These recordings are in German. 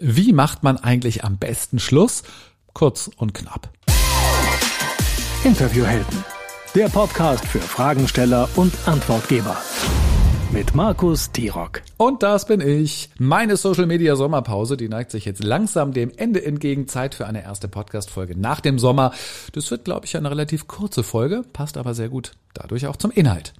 Wie macht man eigentlich am besten Schluss? Kurz und knapp. Interviewhelden. Der Podcast für Fragensteller und Antwortgeber. Mit Markus Tirock. Und das bin ich. Meine Social Media Sommerpause, die neigt sich jetzt langsam dem Ende entgegen. Zeit für eine erste Podcast-Folge nach dem Sommer. Das wird, glaube ich, eine relativ kurze Folge, passt aber sehr gut dadurch auch zum Inhalt.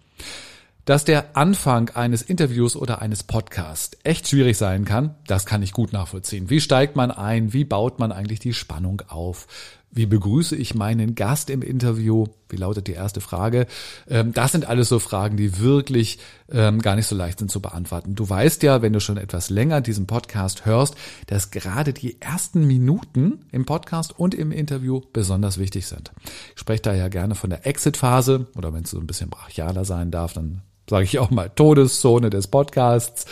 Dass der Anfang eines Interviews oder eines Podcasts echt schwierig sein kann, das kann ich gut nachvollziehen. Wie steigt man ein? Wie baut man eigentlich die Spannung auf? Wie begrüße ich meinen Gast im Interview? Wie lautet die erste Frage? Ähm, das sind alles so Fragen, die wirklich ähm, gar nicht so leicht sind zu beantworten. Du weißt ja, wenn du schon etwas länger diesen Podcast hörst, dass gerade die ersten Minuten im Podcast und im Interview besonders wichtig sind. Ich spreche da ja gerne von der Exit-Phase oder wenn es so ein bisschen brachialer sein darf, dann sage ich auch mal, Todeszone des Podcasts.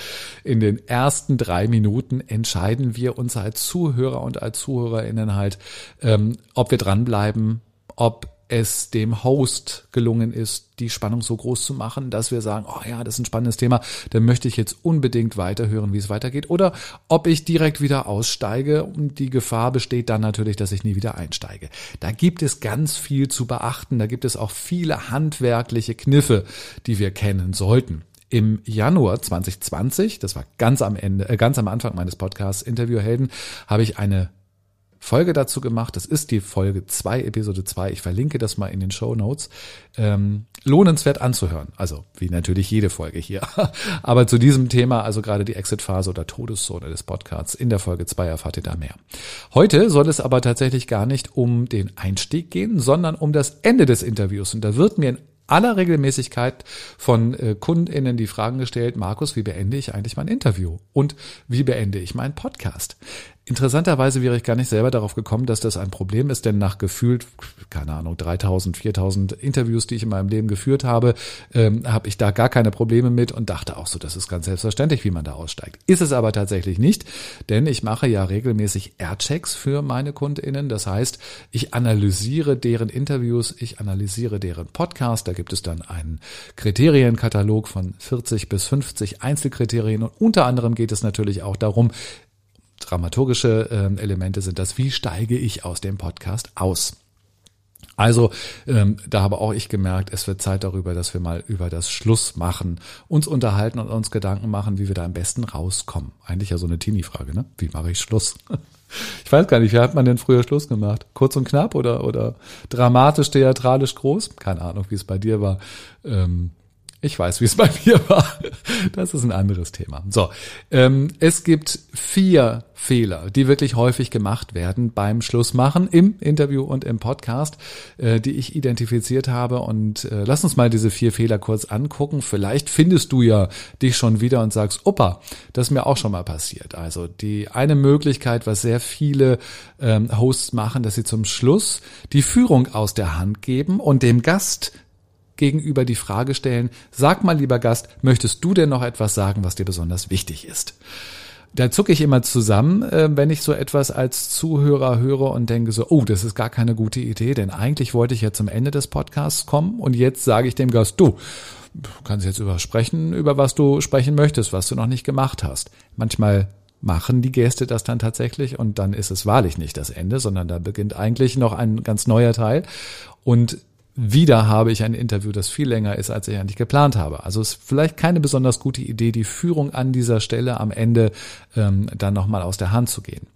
In den ersten drei Minuten entscheiden wir uns als Zuhörer und als Zuhörerinnen halt, ähm, ob wir dranbleiben, ob es dem Host gelungen ist, die Spannung so groß zu machen, dass wir sagen, oh ja, das ist ein spannendes Thema, dann möchte ich jetzt unbedingt weiterhören, wie es weitergeht. Oder ob ich direkt wieder aussteige und die Gefahr besteht dann natürlich, dass ich nie wieder einsteige. Da gibt es ganz viel zu beachten. Da gibt es auch viele handwerkliche Kniffe, die wir kennen sollten. Im Januar 2020, das war ganz am Ende, äh, ganz am Anfang meines Podcasts Interviewhelden, habe ich eine Folge dazu gemacht. Das ist die Folge 2, Episode 2. Ich verlinke das mal in den Show Notes. Ähm, lohnenswert anzuhören. Also wie natürlich jede Folge hier. Aber zu diesem Thema, also gerade die Exit-Phase oder Todeszone des Podcasts, in der Folge 2 erfahrt ihr da mehr. Heute soll es aber tatsächlich gar nicht um den Einstieg gehen, sondern um das Ende des Interviews. Und da wird mir in aller Regelmäßigkeit von äh, KundInnen die Fragen gestellt, Markus, wie beende ich eigentlich mein Interview? Und wie beende ich meinen Podcast? Interessanterweise wäre ich gar nicht selber darauf gekommen, dass das ein Problem ist, denn nach gefühlt, keine Ahnung, 3000, 4000 Interviews, die ich in meinem Leben geführt habe, ähm, habe ich da gar keine Probleme mit und dachte auch so, das ist ganz selbstverständlich, wie man da aussteigt. Ist es aber tatsächlich nicht, denn ich mache ja regelmäßig Airchecks für meine KundInnen. Das heißt, ich analysiere deren Interviews, ich analysiere deren Podcast. Da gibt es dann einen Kriterienkatalog von 40 bis 50 Einzelkriterien und unter anderem geht es natürlich auch darum, dramaturgische äh, Elemente sind das, wie steige ich aus dem Podcast aus? Also ähm, da habe auch ich gemerkt, es wird Zeit darüber, dass wir mal über das Schluss machen, uns unterhalten und uns Gedanken machen, wie wir da am besten rauskommen. Eigentlich ja so eine Teenie-Frage, ne? Wie mache ich Schluss? Ich weiß gar nicht, wie hat man denn früher Schluss gemacht? Kurz und knapp oder oder dramatisch, theatralisch groß? Keine Ahnung, wie es bei dir war. Ähm, ich weiß, wie es bei mir war. Das ist ein anderes Thema. So, ähm, es gibt vier Fehler, die wirklich häufig gemacht werden beim Schlussmachen im Interview und im Podcast, äh, die ich identifiziert habe. Und äh, lass uns mal diese vier Fehler kurz angucken. Vielleicht findest du ja dich schon wieder und sagst, Opa, das ist mir auch schon mal passiert. Also die eine Möglichkeit, was sehr viele ähm, Hosts machen, dass sie zum Schluss die Führung aus der Hand geben und dem Gast gegenüber die Frage stellen, sag mal lieber Gast, möchtest du denn noch etwas sagen, was dir besonders wichtig ist? Da zucke ich immer zusammen, äh, wenn ich so etwas als Zuhörer höre und denke so, oh, das ist gar keine gute Idee, denn eigentlich wollte ich ja zum Ende des Podcasts kommen und jetzt sage ich dem Gast, du, kannst jetzt übersprechen, über was du sprechen möchtest, was du noch nicht gemacht hast. Manchmal machen die Gäste das dann tatsächlich und dann ist es wahrlich nicht das Ende, sondern da beginnt eigentlich noch ein ganz neuer Teil. Und wieder habe ich ein Interview, das viel länger ist, als ich eigentlich geplant habe. Also ist vielleicht keine besonders gute Idee, die Führung an dieser Stelle am Ende ähm, dann nochmal aus der Hand zu gehen.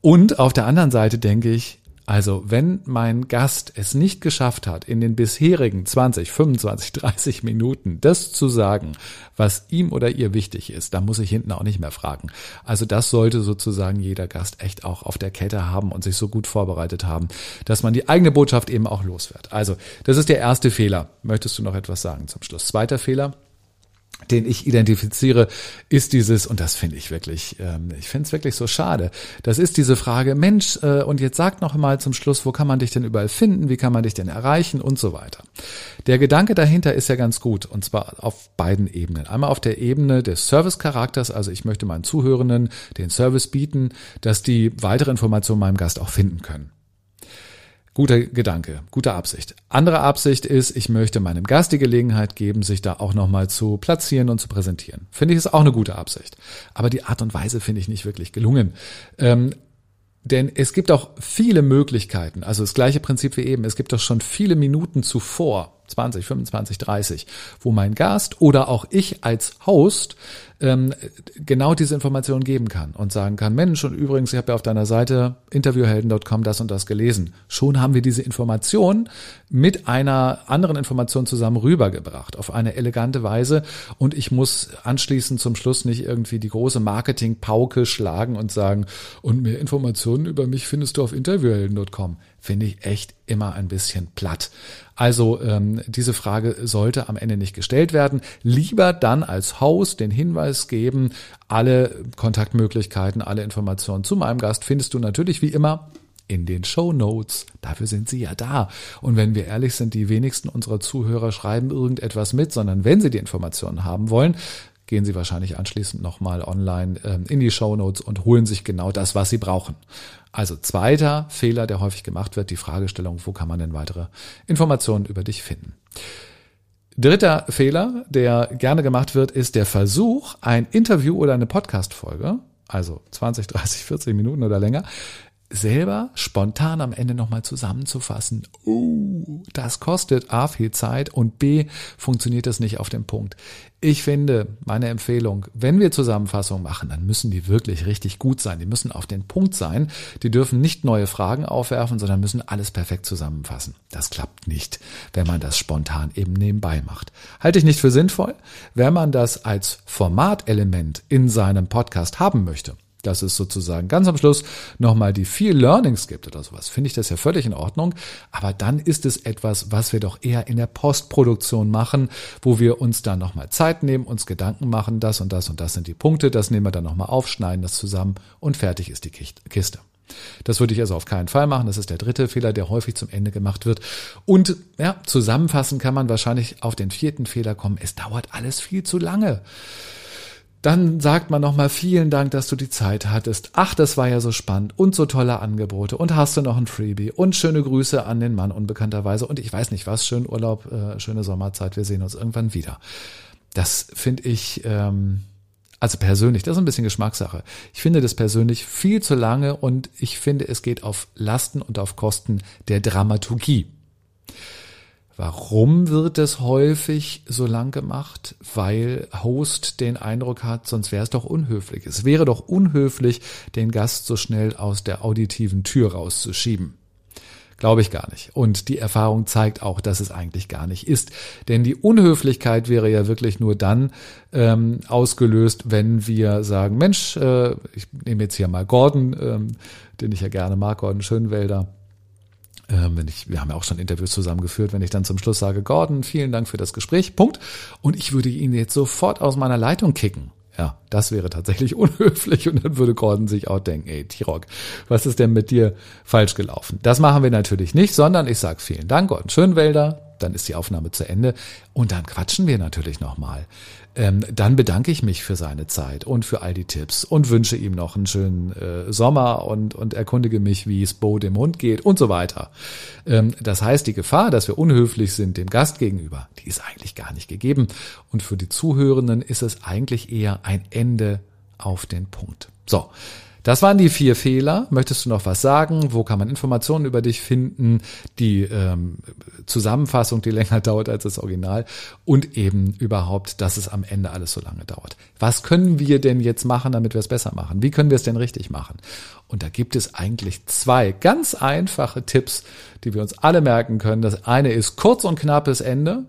Und auf der anderen Seite denke ich, also wenn mein Gast es nicht geschafft hat, in den bisherigen 20, 25, 30 Minuten das zu sagen, was ihm oder ihr wichtig ist, dann muss ich hinten auch nicht mehr fragen. Also das sollte sozusagen jeder Gast echt auch auf der Kette haben und sich so gut vorbereitet haben, dass man die eigene Botschaft eben auch los wird. Also das ist der erste Fehler. Möchtest du noch etwas sagen zum Schluss? Zweiter Fehler den ich identifiziere, ist dieses, und das finde ich wirklich, ähm, ich finde es wirklich so schade, das ist diese Frage, Mensch, äh, und jetzt sag noch mal zum Schluss, wo kann man dich denn überall finden, wie kann man dich denn erreichen und so weiter. Der Gedanke dahinter ist ja ganz gut, und zwar auf beiden Ebenen. Einmal auf der Ebene des Service-Charakters, also ich möchte meinen Zuhörenden den Service bieten, dass die weitere Informationen meinem Gast auch finden können. Guter Gedanke, gute Absicht. Andere Absicht ist, ich möchte meinem Gast die Gelegenheit geben, sich da auch nochmal zu platzieren und zu präsentieren. Finde ich ist auch eine gute Absicht. Aber die Art und Weise finde ich nicht wirklich gelungen. Ähm, denn es gibt auch viele Möglichkeiten, also das gleiche Prinzip wie eben, es gibt doch schon viele Minuten zuvor, 20, 25, 30, wo mein Gast oder auch ich als Host ähm, genau diese Informationen geben kann und sagen kann, Mensch, und übrigens, ich habe ja auf deiner Seite interviewhelden.com das und das gelesen. Schon haben wir diese Information mit einer anderen Information zusammen rübergebracht auf eine elegante Weise und ich muss anschließend zum Schluss nicht irgendwie die große Marketing-Pauke schlagen und sagen, und mehr Informationen über mich findest du auf interviewhelden.com finde ich echt immer ein bisschen platt. Also ähm, diese Frage sollte am Ende nicht gestellt werden. Lieber dann als Host den Hinweis geben, alle Kontaktmöglichkeiten, alle Informationen zu meinem Gast findest du natürlich wie immer in den Show Notes. Dafür sind sie ja da. Und wenn wir ehrlich sind, die wenigsten unserer Zuhörer schreiben irgendetwas mit, sondern wenn sie die Informationen haben wollen, gehen Sie wahrscheinlich anschließend nochmal online ähm, in die Show Notes und holen sich genau das, was Sie brauchen. Also zweiter Fehler, der häufig gemacht wird, die Fragestellung, wo kann man denn weitere Informationen über dich finden? Dritter Fehler, der gerne gemacht wird, ist der Versuch, ein Interview oder eine Podcast-Folge, also 20, 30, 40 Minuten oder länger, selber spontan am Ende nochmal zusammenzufassen. Uh, das kostet A viel Zeit und B funktioniert das nicht auf dem Punkt. Ich finde, meine Empfehlung, wenn wir Zusammenfassungen machen, dann müssen die wirklich richtig gut sein. Die müssen auf den Punkt sein. Die dürfen nicht neue Fragen aufwerfen, sondern müssen alles perfekt zusammenfassen. Das klappt nicht, wenn man das spontan eben nebenbei macht. Halte ich nicht für sinnvoll, wenn man das als Formatelement in seinem Podcast haben möchte dass es sozusagen ganz am Schluss nochmal die viel Learnings gibt oder sowas, finde ich das ja völlig in Ordnung. Aber dann ist es etwas, was wir doch eher in der Postproduktion machen, wo wir uns dann nochmal Zeit nehmen, uns Gedanken machen, das und das und das sind die Punkte, das nehmen wir dann nochmal auf, schneiden das zusammen und fertig ist die Kiste. Das würde ich also auf keinen Fall machen. Das ist der dritte Fehler, der häufig zum Ende gemacht wird. Und ja, zusammenfassen kann man wahrscheinlich auf den vierten Fehler kommen. Es dauert alles viel zu lange. Dann sagt man nochmal vielen Dank, dass du die Zeit hattest. Ach, das war ja so spannend und so tolle Angebote und hast du noch ein Freebie und schöne Grüße an den Mann unbekannterweise und ich weiß nicht was, schönen Urlaub, äh, schöne Sommerzeit, wir sehen uns irgendwann wieder. Das finde ich, ähm, also persönlich, das ist ein bisschen Geschmackssache. Ich finde das persönlich viel zu lange und ich finde, es geht auf Lasten und auf Kosten der Dramaturgie. Warum wird es häufig so lang gemacht? Weil Host den Eindruck hat, sonst wäre es doch unhöflich. Es wäre doch unhöflich, den Gast so schnell aus der auditiven Tür rauszuschieben. Glaube ich gar nicht. Und die Erfahrung zeigt auch, dass es eigentlich gar nicht ist. Denn die Unhöflichkeit wäre ja wirklich nur dann ähm, ausgelöst, wenn wir sagen, Mensch, äh, ich nehme jetzt hier mal Gordon, ähm, den ich ja gerne mag, Gordon Schönwälder ähm, wenn ich, wir haben ja auch schon Interviews zusammengeführt, wenn ich dann zum Schluss sage, Gordon, vielen Dank für das Gespräch, Punkt. Und ich würde ihn jetzt sofort aus meiner Leitung kicken. Ja, das wäre tatsächlich unhöflich und dann würde Gordon sich auch denken, ey, T-Rock, was ist denn mit dir falsch gelaufen? Das machen wir natürlich nicht, sondern ich sage vielen Dank, Gordon Schönwälder, dann ist die Aufnahme zu Ende und dann quatschen wir natürlich nochmal. Ähm, dann bedanke ich mich für seine Zeit und für all die Tipps und wünsche ihm noch einen schönen äh, Sommer und, und erkundige mich, wie es Bo dem Hund geht und so weiter. Ähm, das heißt, die Gefahr, dass wir unhöflich sind dem Gast gegenüber, die ist eigentlich gar nicht gegeben. Und für die Zuhörenden ist es eigentlich eher ein Ende auf den Punkt. So, das waren die vier Fehler. Möchtest du noch was sagen? Wo kann man Informationen über dich finden? Die ähm, Zusammenfassung, die länger dauert als das Original und eben überhaupt, dass es am Ende alles so lange dauert. Was können wir denn jetzt machen, damit wir es besser machen? Wie können wir es denn richtig machen? Und da gibt es eigentlich zwei ganz einfache Tipps, die wir uns alle merken können. Das eine ist kurz und knappes Ende.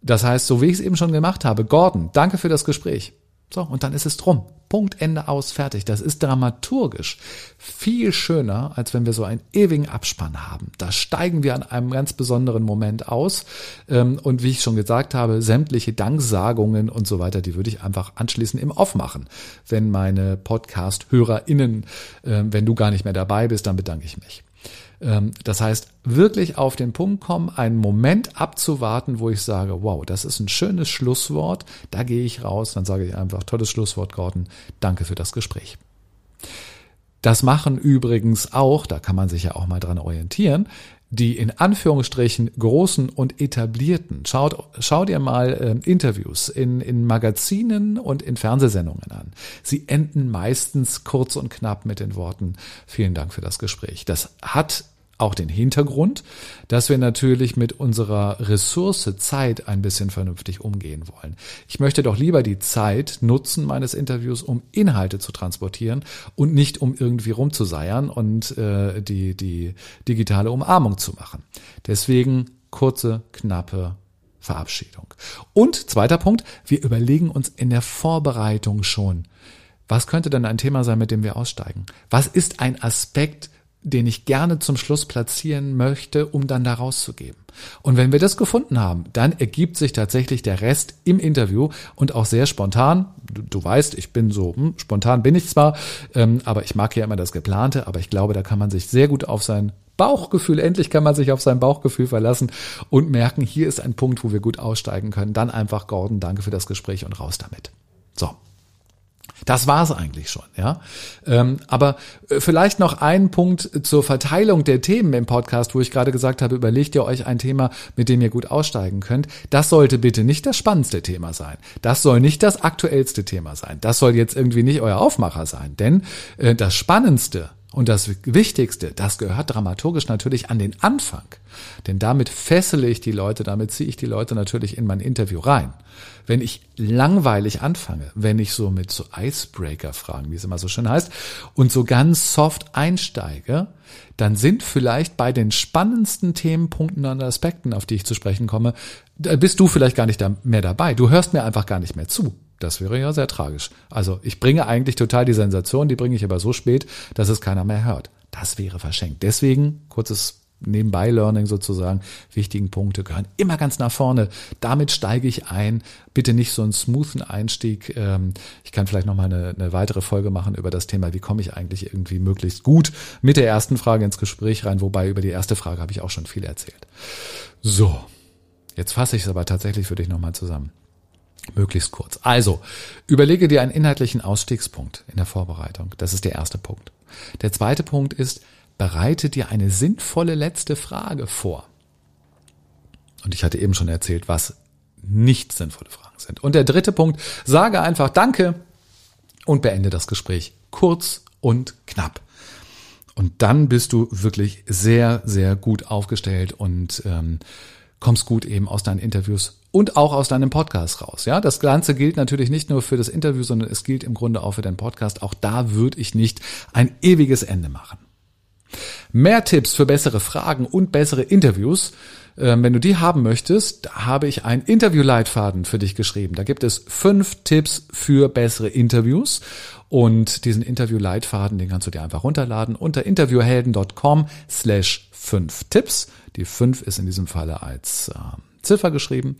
Das heißt, so wie ich es eben schon gemacht habe, Gordon, danke für das Gespräch. So, und dann ist es drum. Punkt, Ende aus, fertig. Das ist dramaturgisch viel schöner, als wenn wir so einen ewigen Abspann haben. Da steigen wir an einem ganz besonderen Moment aus. Ähm, und wie ich schon gesagt habe, sämtliche Danksagungen und so weiter, die würde ich einfach anschließend im Off machen. Wenn meine Podcast-HörerInnen, ähm, wenn du gar nicht mehr dabei bist, dann bedanke ich mich. Ähm, das heißt, wirklich auf den Punkt kommen, einen Moment abzuwarten, wo ich sage, wow, das ist ein schönes Schlusswort, da gehe ich raus, dann sage ich einfach, tolles Schlusswort, Gordon, danke für das Gespräch. Das machen übrigens auch, da kann man sich ja auch mal dran orientieren, die in Anführungsstrichen großen und etablierten, schaut, schaut ihr mal äh, Interviews in, in Magazinen und in Fernsehsendungen an. Sie enden meistens kurz und knapp mit den Worten, vielen Dank für das Gespräch. Das hat auch den Hintergrund, dass wir natürlich mit unserer Ressource Zeit ein bisschen vernünftig umgehen wollen. Ich möchte doch lieber die Zeit nutzen meines Interviews, um Inhalte zu transportieren und nicht um irgendwie rumzuseiern und äh, die, die digitale Umarmung zu machen. Deswegen kurze, knappe Verabschiedung. Und zweiter Punkt, wir überlegen uns in der Vorbereitung schon, was könnte denn ein Thema sein, mit dem wir aussteigen? Was ist ein Aspekt, den ich gerne zum Schluss platzieren möchte, um dann da rauszugeben. Und wenn wir das gefunden haben, dann ergibt sich tatsächlich der Rest im Interview und auch sehr spontan. Du, du weißt, ich bin so, hm, spontan bin ich zwar, ähm, aber ich mag ja immer das Geplante, aber ich glaube, da kann man sich sehr gut auf sein Bauchgefühl, endlich kann man sich auf sein Bauchgefühl verlassen und merken, hier ist ein Punkt, wo wir gut aussteigen können. Dann einfach, Gordon, danke für das Gespräch und raus damit. So. Das war's eigentlich schon, ja. Ähm, aber äh, vielleicht noch ein Punkt zur Verteilung der Themen im Podcast, wo ich gerade gesagt habe, überlegt ihr euch ein Thema, mit dem ihr gut aussteigen könnt. Das sollte bitte nicht das spannendste Thema sein. Das soll nicht das aktuellste Thema sein. Das soll jetzt irgendwie nicht euer Aufmacher sein. Denn äh, das Spannendste und das Wichtigste, das gehört dramaturgisch natürlich an den Anfang. Denn damit fessele ich die Leute, damit ziehe ich die Leute natürlich in mein Interview rein. Wenn ich langweilig anfange, wenn ich so mit so Icebreaker-Fragen, wie es immer so schön heißt, und so ganz soft einsteige, dann sind vielleicht bei den spannendsten Themenpunkten und Aspekten, auf die ich zu sprechen komme, bist du vielleicht gar nicht mehr dabei. Du hörst mir einfach gar nicht mehr zu. Das wäre ja sehr tragisch. Also ich bringe eigentlich total die Sensation, die bringe ich aber so spät, dass es keiner mehr hört. Das wäre verschenkt. Deswegen, kurzes Nebenbei-Learning sozusagen, wichtigen Punkte gehören immer ganz nach vorne. Damit steige ich ein. Bitte nicht so einen smoothen Einstieg. Ähm, ich kann vielleicht nochmal eine, eine weitere Folge machen über das Thema, wie komme ich eigentlich irgendwie möglichst gut mit der ersten Frage ins Gespräch rein, wobei über die erste Frage habe ich auch schon viel erzählt. So, jetzt fasse ich es aber tatsächlich für dich nochmal zusammen. Möglichst kurz. Also, überlege dir einen inhaltlichen Ausstiegspunkt in der Vorbereitung. Das ist der erste Punkt. Der zweite Punkt ist, bereite dir eine sinnvolle letzte Frage vor. Und ich hatte eben schon erzählt, was nicht sinnvolle Fragen sind. Und der dritte Punkt, sage einfach Danke und beende das Gespräch kurz und knapp. Und dann bist du wirklich sehr, sehr gut aufgestellt und ähm, kommst gut eben aus deinen Interviews und auch aus deinem Podcast raus. Ja, das Ganze gilt natürlich nicht nur für das Interview, sondern es gilt im Grunde auch für deinen Podcast. Auch da würde ich nicht ein ewiges Ende machen. Mehr Tipps für bessere Fragen und bessere Interviews. Ähm, wenn du die haben möchtest, habe ich einen Interviewleitfaden für dich geschrieben. Da gibt es fünf Tipps für bessere Interviews. Und diesen Interviewleitfaden, den kannst du dir einfach runterladen unter interviewhelden.com slash fünf Tipps. Die fünf ist in diesem Falle als äh, Ziffer geschrieben,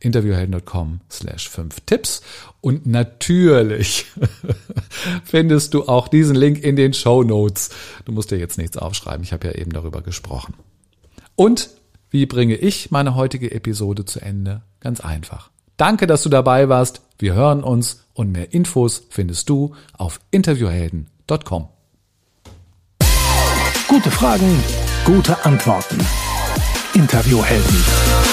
interviewhelden.com slash fünf Tipps. Und natürlich findest du auch diesen Link in den Show Notes. Du musst dir jetzt nichts aufschreiben, ich habe ja eben darüber gesprochen. Und wie bringe ich meine heutige Episode zu Ende? Ganz einfach. Danke, dass du dabei warst. Wir hören uns und mehr Infos findest du auf interviewhelden.com. Gute Fragen, gute Antworten. Interviewhelden.